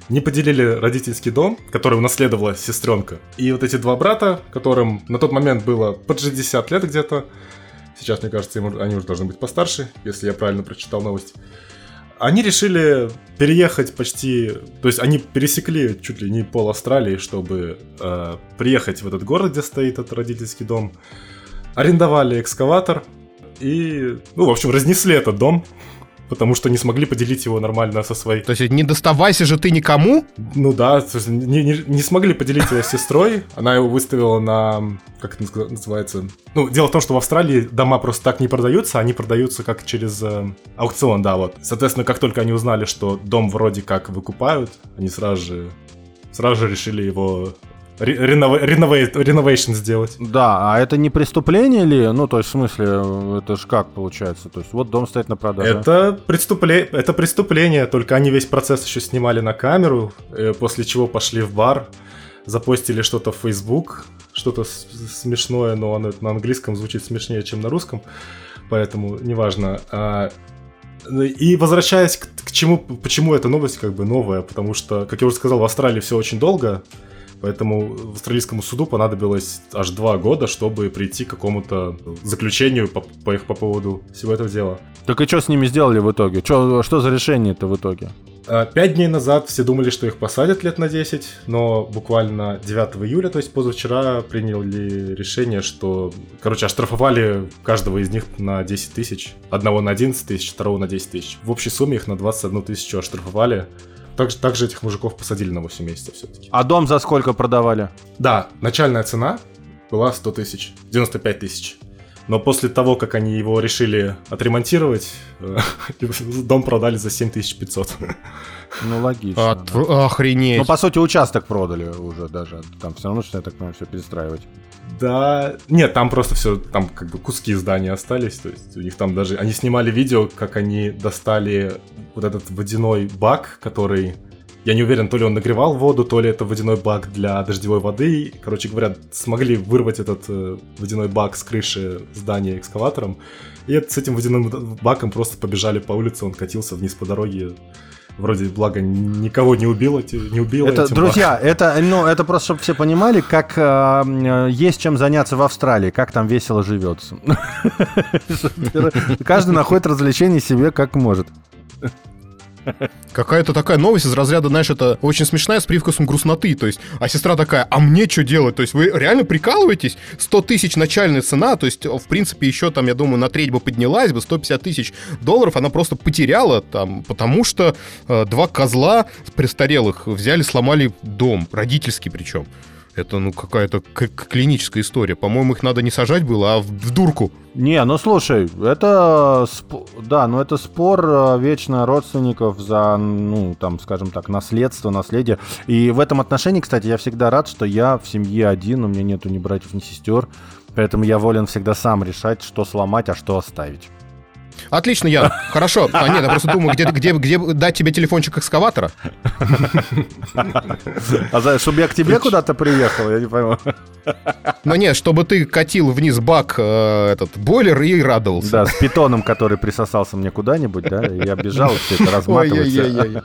не поделили родительский дом, который унаследовала сестренка. И вот эти два брата, которым на тот момент было под 60 лет где-то, сейчас, мне кажется, они уже должны быть постарше, если я правильно прочитал новость, они решили переехать почти... То есть они пересекли чуть ли не пол Австралии, чтобы э, приехать в этот город, где стоит этот родительский дом. Арендовали экскаватор и, ну, в общем, разнесли этот дом потому что не смогли поделить его нормально со своей. То есть не доставайся же ты никому? Ну да, не, не, не смогли поделить его с сестрой. Она его выставила на... Как это называется? Ну, дело в том, что в Австралии дома просто так не продаются, они продаются как через э, аукцион, да, вот. Соответственно, как только они узнали, что дом вроде как выкупают, они сразу же сразу же решили его реновейшн сделать. Да, а это не преступление ли? Ну, то есть, в смысле, это же как получается? То есть, вот дом стоит на продаже. Это, преступле... это преступление, только они весь процесс еще снимали на камеру, э, после чего пошли в бар, запостили что-то в Facebook, что-то смешное, но оно на английском звучит смешнее, чем на русском, поэтому неважно. А, и возвращаясь к, к чему, почему эта новость как бы новая, потому что, как я уже сказал, в Австралии все очень долго, Поэтому австралийскому суду понадобилось аж два года, чтобы прийти к какому-то заключению по, по, по поводу всего этого дела. Так и что с ними сделали в итоге? Чё, что за решение это в итоге? А, пять дней назад все думали, что их посадят лет на 10, но буквально 9 июля, то есть позавчера, приняли решение, что, короче, оштрафовали каждого из них на 10 тысяч. Одного на 11 тысяч, второго на 10 тысяч. В общей сумме их на 21 тысячу оштрафовали. Также, также этих мужиков посадили на 8 месяцев все-таки. А дом за сколько продавали? Да, начальная цена была 100 тысяч, 95 тысяч. Но после того, как они его решили отремонтировать, дом продали за 7500. Ну, логично. От... Да. Охренеть. Ну, по сути, участок продали уже даже. Там все равно, что я так понимаю, все перестраивать. Да, нет, там просто все, там как бы куски здания остались, то есть у них там даже, они снимали видео, как они достали вот этот водяной бак, который, я не уверен, то ли он нагревал воду, то ли это водяной бак для дождевой воды, короче говоря, смогли вырвать этот э, водяной бак с крыши здания экскаватором, и с этим водяным баком просто побежали по улице, он катился вниз по дороге, вроде, благо, никого не убило, не убило это, этим Друзья, баг. это, ну, это просто, чтобы все понимали, как э, есть чем заняться в Австралии, как там весело живется. Каждый находит развлечение себе как может. Какая-то такая новость из разряда, знаешь, это очень смешная с привкусом грустноты. То есть, а сестра такая, а мне что делать? То есть, вы реально прикалываетесь? 100 тысяч начальная цена, то есть, в принципе, еще там, я думаю, на треть бы поднялась бы, 150 тысяч долларов она просто потеряла там, потому что э, два козла престарелых взяли, сломали дом, родительский причем. Это, ну, какая-то клиническая история. По-моему, их надо не сажать было, а в, в дурку. Не, ну слушай, это, да, ну это спор э, вечно родственников за, ну, там, скажем так, наследство, наследие. И в этом отношении, кстати, я всегда рад, что я в семье один, у меня нету ни братьев, ни сестер. Поэтому я волен всегда сам решать, что сломать, а что оставить. Отлично, Ян. Хорошо. А, нет, я просто думаю, где, где, где дать тебе телефончик экскаватора? А за, чтобы я к тебе куда-то приехал, я не пойму. Ну нет, чтобы ты катил вниз бак э, этот бойлер и радовался. Да, с питоном, который присосался мне куда-нибудь, да, я бежал, все это разматывается.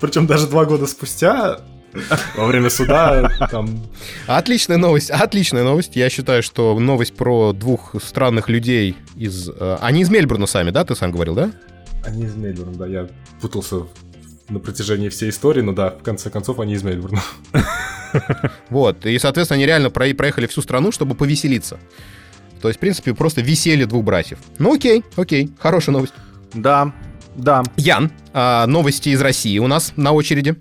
Причем даже два года спустя во время суда там... Отличная новость, отличная новость. Я считаю, что новость про двух странных людей из... Э, они из Мельбурна сами, да, ты сам говорил, да? Они из Мельбурна, да. Я путался на протяжении всей истории, но да, в конце концов они из Мельбурна. Вот, и, соответственно, они реально проехали всю страну, чтобы повеселиться. То есть, в принципе, просто веселье двух братьев. Ну окей, окей, хорошая новость. Да, да. Ян, а, новости из России у нас на очереди.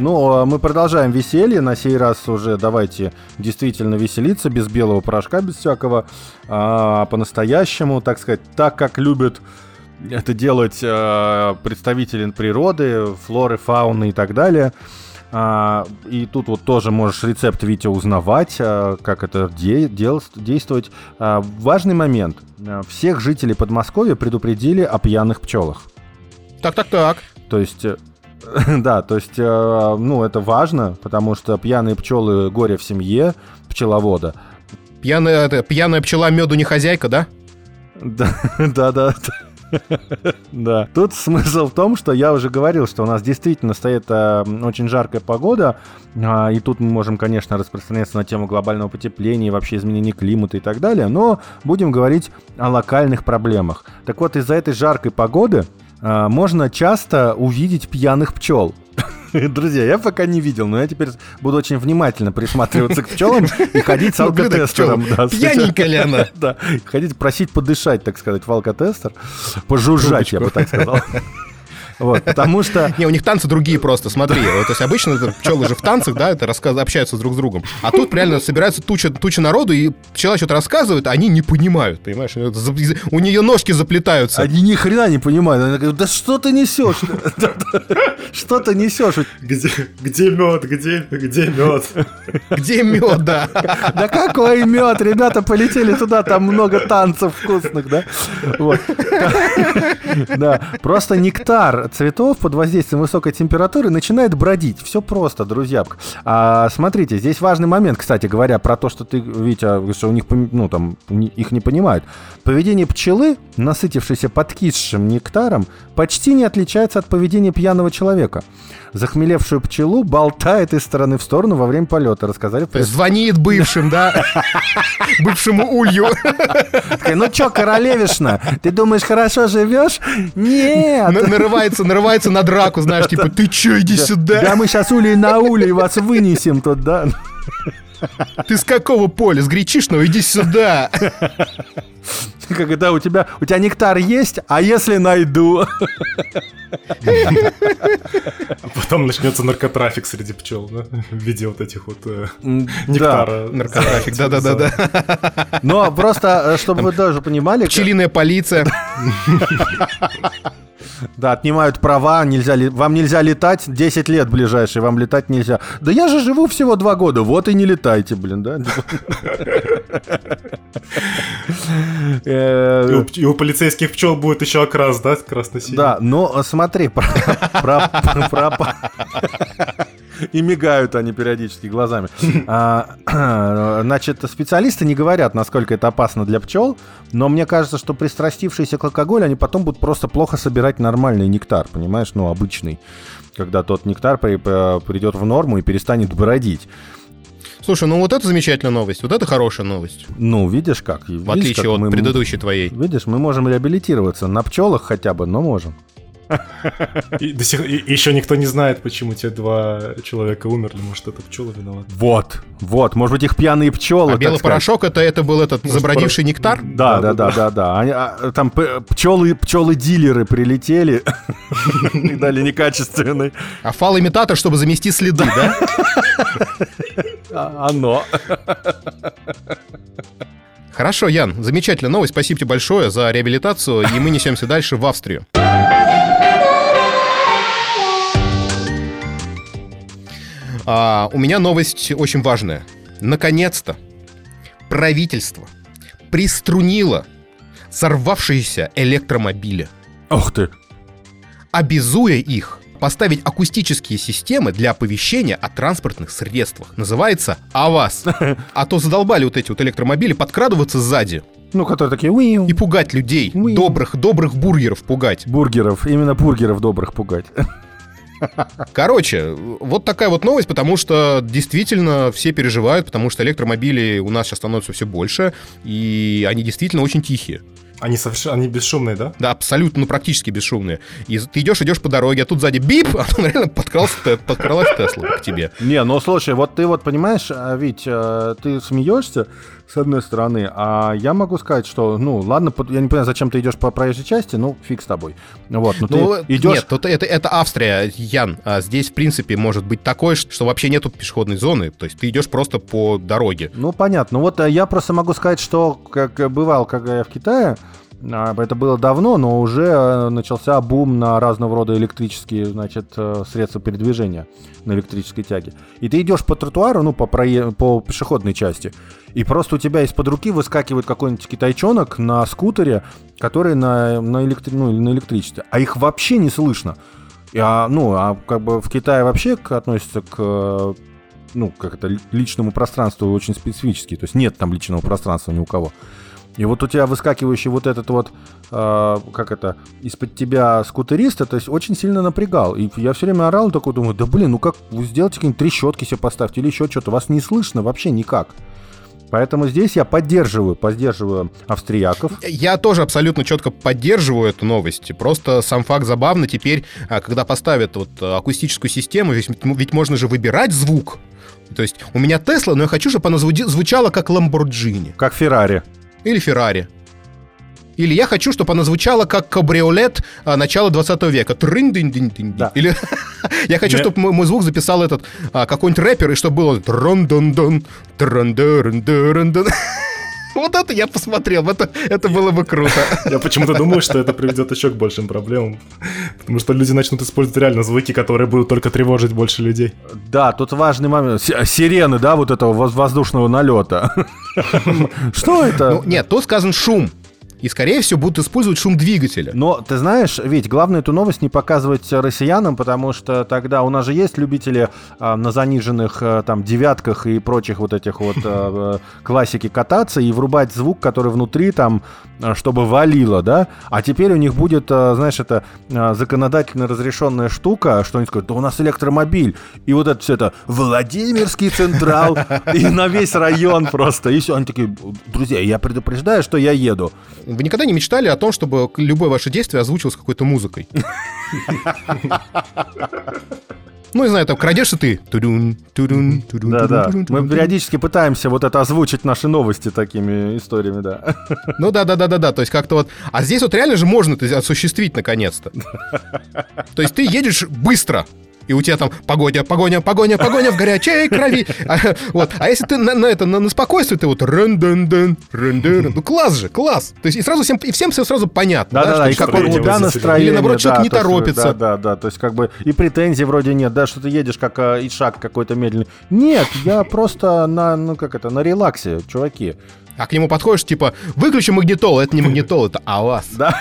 Ну, а мы продолжаем веселье. На сей раз уже давайте действительно веселиться, без белого порошка, без всякого. А, по-настоящему, так сказать, так, как любят это делать а, представители природы, флоры, фауны и так далее. А, и тут вот тоже можешь рецепт Витя узнавать, а, как это де- дел- действовать. А, важный момент. Всех жителей Подмосковья предупредили о пьяных пчелах. Так, так, так. То есть Да, то есть, э, ну, это важно, потому что пьяные пчелы горе в семье пчеловода. Пьяная, это, пьяная пчела меду не хозяйка, да? Да, да, да. Да. Тут смысл в том, что я уже говорил, что у нас действительно стоит э, очень жаркая погода, э, и тут мы можем, конечно, распространяться на тему глобального потепления, вообще изменения климата и так далее, но будем говорить о локальных проблемах. Так вот, из-за этой жаркой погоды а, можно часто увидеть пьяных пчел. Друзья, я пока не видел, но я теперь буду очень внимательно присматриваться к пчелам и ходить с алкотестером. Пьяненькая ли она? Да, ходить просить подышать, так сказать, в алкотестер, пожужжать, я бы так сказал. Вот, потому что... Не, у них танцы другие просто, смотри. То есть обычно пчелы же в танцах, да, это общаются друг с другом. А тут реально собирается туча, туча народу, и пчела что-то рассказывает, а они не понимают, понимаешь? У нее ножки заплетаются. Они ни хрена не понимают. Она говорит, да что ты несешь? Что ты несешь? Где мед? Где мед? Где мед, да? Да какой мед? Ребята полетели туда, там много танцев вкусных, да? Да, просто нектар цветов под воздействием высокой температуры начинает бродить. Все просто, друзья. А, смотрите, здесь важный момент, кстати говоря, про то, что ты, Витя, что у них, ну, там, их не понимают. Поведение пчелы, насытившейся подкисшим нектаром, почти не отличается от поведения пьяного человека. Захмелевшую пчелу болтает из стороны в сторону во время полета, рассказали. Звонит бывшим, да? Бывшему улью. Ну чё, королевишна, ты думаешь, хорошо живешь? Нет. Нарывается, нарывается на драку, знаешь, типа, ты чё, иди сюда. Да мы сейчас улей на улей вас вынесем тут, да? Ты с какого поля? С гречишного? Иди сюда. Когда у тебя, у тебя нектар есть, а если найду? А потом начнется наркотрафик среди пчел, да? В виде вот этих вот э, нектара. Наркотрафик, да-да-да. Но просто, э, чтобы вы тоже понимали... Пчелиная полиция. Да, отнимают права, нельзя, вам нельзя летать 10 лет ближайшие, вам летать нельзя. Да я же живу всего 2 года, вот и не летайте, блин, да? Э, и у полицейских пчел будет еще окрас, да, красно-синий? Да, но смотри, про... И мигают они периодически глазами. А, значит, специалисты не говорят, насколько это опасно для пчел, но мне кажется, что пристрастившиеся к алкоголю, они потом будут просто плохо собирать нормальный нектар, понимаешь, ну, обычный, когда тот нектар придет в норму и перестанет бродить. Слушай, ну вот это замечательная новость, вот это хорошая новость. Ну, видишь как. В видишь, отличие как от мы, предыдущей твоей. Видишь, мы можем реабилитироваться на пчелах хотя бы, но можем. И, до сих, и еще никто не знает, почему те два человека умерли. Может, это пчелы виноваты. Вот, вот, может быть, их пьяные пчелы. А белый порошок это, это был этот может, забродивший пор... нектар? Да, да, да, да, да. Они, а, там пчелы, пчелы-дилеры прилетели и дали некачественный. А фал-имитатор, чтобы замести следы, да? А, оно. Хорошо, Ян, замечательная новость. Спасибо тебе большое за реабилитацию, и мы несемся дальше в Австрию. А, у меня новость очень важная. Наконец-то правительство приструнило сорвавшиеся электромобили. Ух ты! Обязуя их поставить акустические системы для оповещения о транспортных средствах. Называется АВАС. А то задолбали вот эти вот электромобили подкрадываться сзади. Ну, которые такие... И пугать людей. Добрых, добрых бургеров пугать. Бургеров. Именно бургеров добрых пугать. Короче, вот такая вот новость, потому что действительно все переживают, потому что электромобили у нас сейчас становятся все больше, и они действительно очень тихие. Они совершенно, они бесшумные, да? Да, абсолютно, ну практически бесшумные. И ты идешь, идешь по дороге, а тут сзади бип, а он реально подкрался, подкралась Тесла к тебе. Не, ну слушай, вот ты вот понимаешь, а, ведь э, ты смеешься, с одной стороны, а я могу сказать, что, ну, ладно, я не понимаю, зачем ты идешь по проезжей части, ну, фиг с тобой. Вот, но ну, ты идешь... Нет, тут это, это Австрия, Ян. А здесь, в принципе, может быть такое, что вообще нету пешеходной зоны, то есть ты идешь просто по дороге. Ну, понятно. Ну, вот э, я просто могу сказать, что, как бывал, когда я в Китае, это было давно, но уже э, начался бум на разного рода электрические, значит, э, средства передвижения на электрической тяге. И ты идешь по тротуару, ну, по, прое... по пешеходной части, и просто у тебя из-под руки выскакивает какой-нибудь китайчонок на скутере, который на, на, электри... ну, на электричестве, а их вообще не слышно. А, ну, а как бы в Китае вообще относятся к ну, как это, личному пространству очень специфически. То есть нет там личного пространства ни у кого. И вот у тебя выскакивающий вот этот вот, э, как это, из-под тебя скутерист, то есть очень сильно напрягал. И я все время орал, такой думаю, да блин, ну как, вы сделайте какие-нибудь трещотки себе поставьте или еще что-то, вас не слышно вообще никак. Поэтому здесь я поддерживаю, поддерживаю австрияков. Я тоже абсолютно четко поддерживаю эту новость. Просто сам факт забавно теперь, а, когда поставят вот акустическую систему, ведь, ведь можно же выбирать звук. То есть у меня Тесла, но я хочу, чтобы она звучала как Ламборджини. Как Феррари. Или Феррари. Или я хочу, чтобы она звучала как кабриолет а, начала 20 века. трын дин дин дин да. Или я хочу, чтобы мой, мой звук записал этот а, какой-нибудь рэпер, и чтобы было трон дон дон трон дон дон Вот это я посмотрел, это, это было бы круто. Я почему-то думаю, что это приведет еще к большим проблемам. Потому что люди начнут использовать реально звуки, которые будут только тревожить больше людей. Да, тут важный момент. Сирены, да, вот этого воздушного налета. Что это? Ну, нет, тут сказан шум и, скорее всего, будут использовать шум двигателя. Но, ты знаешь, ведь главное эту новость не показывать россиянам, потому что тогда у нас же есть любители э, на заниженных э, там девятках и прочих вот этих вот э, классики кататься и врубать звук, который внутри там, чтобы валило, да? А теперь у них будет, знаешь, это законодательно разрешенная штука, что они скажут, да у нас электромобиль, и вот это все это Владимирский Централ, и на весь район просто, и все. Они такие, друзья, я предупреждаю, что я еду. Вы никогда не мечтали о том, чтобы любое ваше действие озвучилось какой-то музыкой? Ну, не знаю, там крадешься ты. Да, да. Мы периодически пытаемся вот это озвучить наши новости такими историями, да. Ну да, да, да, да, да. То есть как-то вот. А здесь вот реально же можно это осуществить наконец-то. То есть ты едешь быстро и у тебя там погоня, погоня, погоня, погоня в горячей крови. А, вот. а если ты на, на это, на, на спокойствие, ты вот рен ден ден рен ден Ну класс же, класс. То есть и сразу всем, и всем все сразу понятно. Да, да, да, и какое у тебя настроение. Или наоборот, человек не торопится. Да, да, да, то есть как бы и претензий вроде нет, да, что ты едешь как и шаг какой-то медленный. Нет, я просто на, ну как это, на релаксе, чуваки. А к нему подходишь, типа, выключи магнитол, это не магнитол, это АЛАС. Да.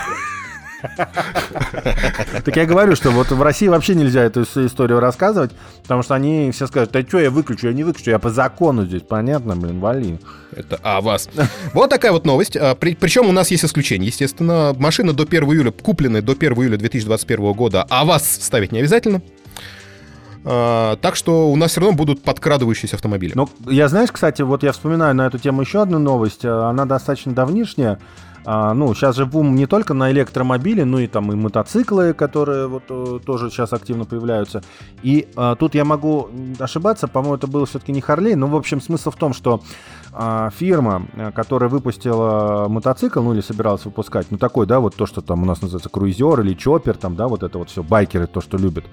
Так я говорю, что вот в России вообще нельзя эту историю рассказывать, потому что они все скажут, да что я выключу, я не выключу, я по закону здесь, понятно, блин, вали. Это а вас. Вот такая вот новость. А, при, причем у нас есть исключение, естественно. Машина до 1 июля, купленная до 1 июля 2021 года, а вас ставить не обязательно. А, так что у нас все равно будут подкрадывающиеся автомобили. Ну, я знаешь, кстати, вот я вспоминаю на эту тему еще одну новость. А, она достаточно давнишняя. А, ну, сейчас же бум не только на электромобили, но и там и мотоциклы, которые вот э, тоже сейчас активно появляются. И а, тут я могу ошибаться, по-моему, это был все-таки не Харлей, но, в общем, смысл в том, что а, фирма, э, которая выпустила мотоцикл, ну или собиралась выпускать, ну такой, да, вот то, что там у нас называется круизер или чоппер, там, да, вот это вот все, байкеры, то, что любят.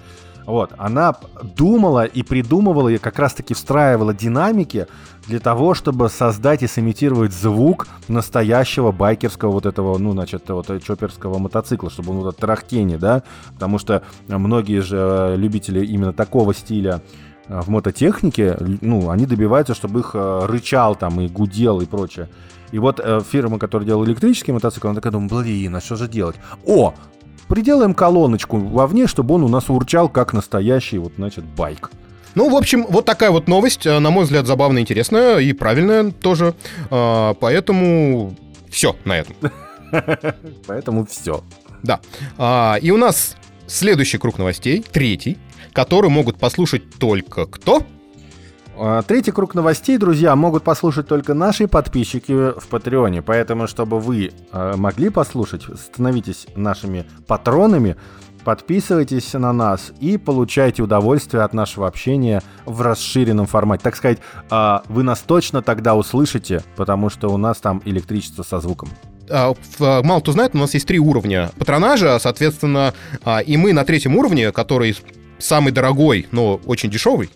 Вот, она думала и придумывала, и как раз-таки встраивала динамики для того, чтобы создать и сымитировать звук настоящего байкерского вот этого, ну, значит, вот чоперского мотоцикла, чтобы он вот тарахтение, да, потому что многие же любители именно такого стиля э, в мототехнике, ну, они добиваются, чтобы их э, рычал там и гудел и прочее. И вот э, фирма, которая делала электрический мотоцикл, она такая думает, блин, а что же делать? О, приделаем колоночку вовне, чтобы он у нас урчал, как настоящий, вот, значит, байк. Ну, в общем, вот такая вот новость, э, на мой взгляд, забавная, интересная и правильная тоже. А, поэтому все на этом. Поэтому все. Да. А, и у нас следующий круг новостей, третий, который могут послушать только кто? А, третий круг новостей, друзья, могут послушать только наши подписчики в Патреоне. Поэтому, чтобы вы а, могли послушать, становитесь нашими патронами, подписывайтесь на нас и получайте удовольствие от нашего общения в расширенном формате. Так сказать, а, вы нас точно тогда услышите, потому что у нас там электричество со звуком. Мало кто знает, у нас есть три уровня патронажа, соответственно, и мы на третьем уровне, который самый дорогой, но очень дешевый,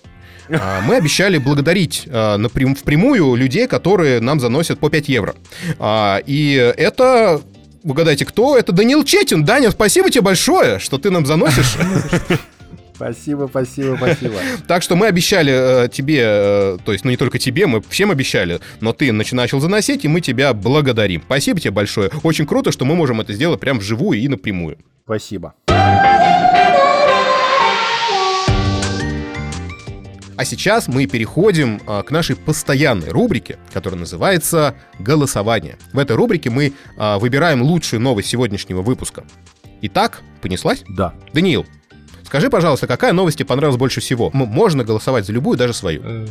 мы обещали благодарить а, впрямую людей, которые нам заносят по 5 евро. А, и это Угадайте, кто? Это Данил Четин. Даня, спасибо тебе большое, что ты нам заносишь. Спасибо, спасибо, спасибо. Так что мы обещали э, тебе, э, то есть, ну не только тебе, мы всем обещали, но ты начал заносить, и мы тебя благодарим. Спасибо тебе большое. Очень круто, что мы можем это сделать прям вживую и напрямую. Спасибо. А сейчас мы переходим а, к нашей постоянной рубрике, которая называется «Голосование». В этой рубрике мы а, выбираем лучшую новость сегодняшнего выпуска. Итак, понеслась? Да. Даниил, скажи, пожалуйста, какая новость тебе понравилась больше всего? Можно голосовать за любую, даже свою. Э,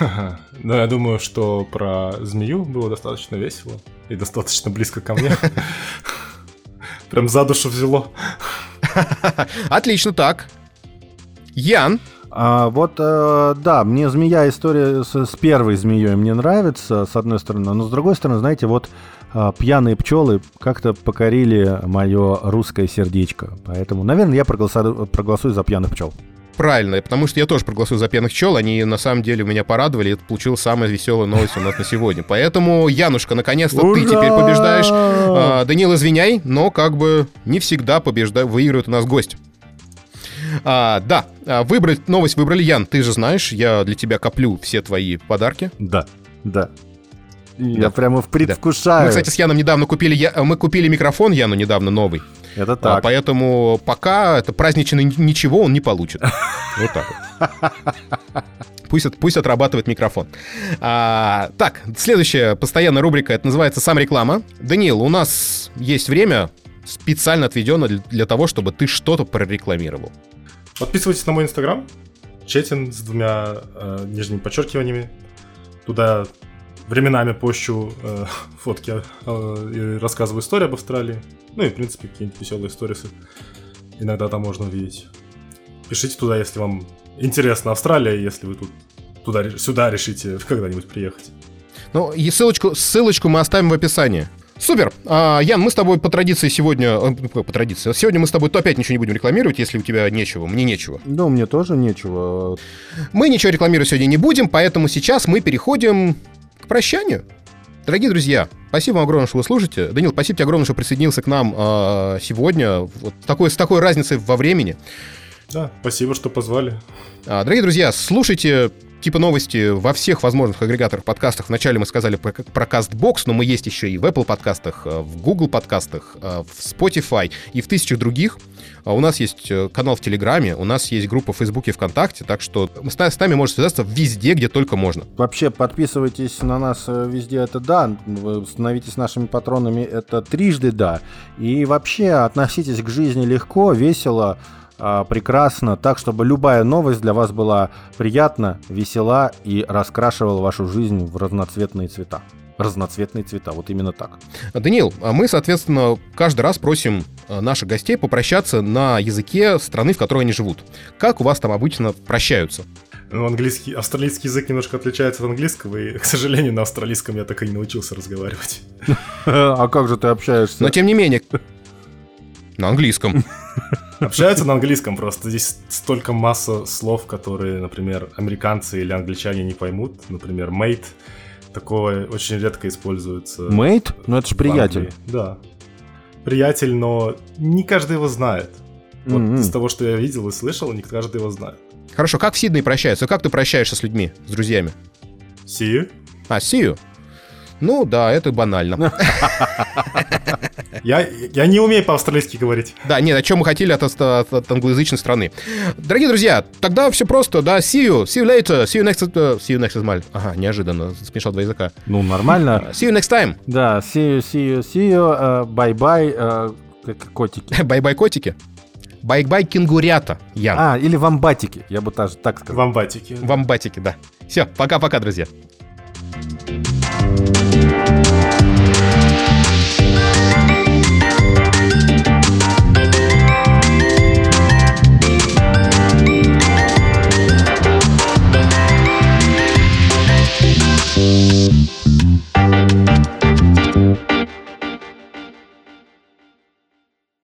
ну, я думаю, что про змею было достаточно весело и достаточно близко ко мне. Прям за душу взяло. Отлично, так. Ян, а, вот, э, да, мне змея история с, с первой змеей мне нравится, с одной стороны, но с другой стороны, знаете, вот э, пьяные пчелы как-то покорили мое русское сердечко. Поэтому, наверное, я проголосую, проголосую за пьяных пчел. Правильно, потому что я тоже проголосую за пьяных пчел. Они на самом деле меня порадовали. Это получилась самая веселая новость у нас на сегодня. Поэтому, Янушка, наконец-то ты теперь побеждаешь. А, Данил, извиняй, но как бы не всегда побежда... выигрывает у нас гость. А, да, а, выбрать новость выбрали Ян. Ты же знаешь, я для тебя коплю все твои подарки. Да, да. Я прямо в предвкушаю. Да. Мы, кстати, с Яном недавно купили, я, мы купили микрофон Яну недавно новый. Это а, так. А, поэтому пока это праздничный ничего он не получит. Вот так Пусть, пусть отрабатывает микрофон. А, так, следующая постоянная рубрика, это называется «Сам реклама». Даниил, у нас есть время, специально отведено для, для того, чтобы ты что-то прорекламировал. Подписывайтесь на мой инстаграм, Четин с двумя э, нижними подчеркиваниями. Туда временами пощу э, фотки э, и рассказываю истории об Австралии. Ну и, в принципе, какие-нибудь веселые сторисы иногда там можно увидеть. Пишите туда, если вам интересна Австралия, если вы тут туда, сюда решите когда-нибудь приехать. Ну, и ссылочку, ссылочку мы оставим в описании. Супер. А, Ян, мы с тобой по традиции сегодня... Э, по традиции. Сегодня мы с тобой то опять ничего не будем рекламировать, если у тебя нечего. Мне нечего. Да, мне тоже нечего. Мы ничего рекламировать сегодня не будем, поэтому сейчас мы переходим к прощанию. Дорогие друзья, спасибо вам огромное, что вы слушаете. Данил, спасибо тебе огромное, что присоединился к нам э, сегодня вот такой, с такой разницей во времени. Да, спасибо, что позвали. А, дорогие друзья, слушайте типа новости во всех возможных агрегаторах подкастов. Вначале мы сказали про, про CastBox, но мы есть еще и в Apple подкастах, э, в Google подкастах, э, в Spotify и в тысячах других. А у нас есть э, канал в Телеграме, у нас есть группа в Фейсбуке, ВКонтакте, так что с нами можно связаться везде, где только можно. Вообще, подписывайтесь на нас везде, это да, становитесь нашими патронами, это трижды да. И вообще относитесь к жизни легко, весело, прекрасно, так, чтобы любая новость для вас была приятна, весела и раскрашивала вашу жизнь в разноцветные цвета. Разноцветные цвета, вот именно так. Даниил, а мы, соответственно, каждый раз просим а, наших гостей попрощаться на языке страны, в которой они живут. Как у вас там обычно прощаются? Ну, английский, австралийский язык немножко отличается от английского, и, к сожалению, на австралийском я так и не научился разговаривать. А как же ты общаешься? Но тем не менее, на английском. Общаются на английском просто. Здесь столько масса слов, которые, например, американцы или англичане не поймут. Например, mate. Такое очень редко используется. Mate? Ну это же приятель. Да. Приятель, но не каждый его знает. Вот mm-hmm. из того, что я видел и слышал, не каждый его знает. Хорошо, как в Сиднее прощаются? Как ты прощаешься с людьми, с друзьями? See you. А, see you. Ну да, это банально. Я, я не умею по-австралийски говорить. Да, нет, о чем мы хотели от, от, от англоязычной страны. Дорогие друзья, тогда все просто, да, see you, see you later, see you next, uh, see you next Измаль. Ага, неожиданно, смешал два языка. Ну, нормально. See you next time. Да, see you, see you, see you, uh, bye-bye, uh, котики. Bye-bye, котики. Bye-bye кенгурята, Ян. А, или вамбатики, я бы даже так сказал. Вамбатики. Вамбатики, да. Все, пока-пока, друзья.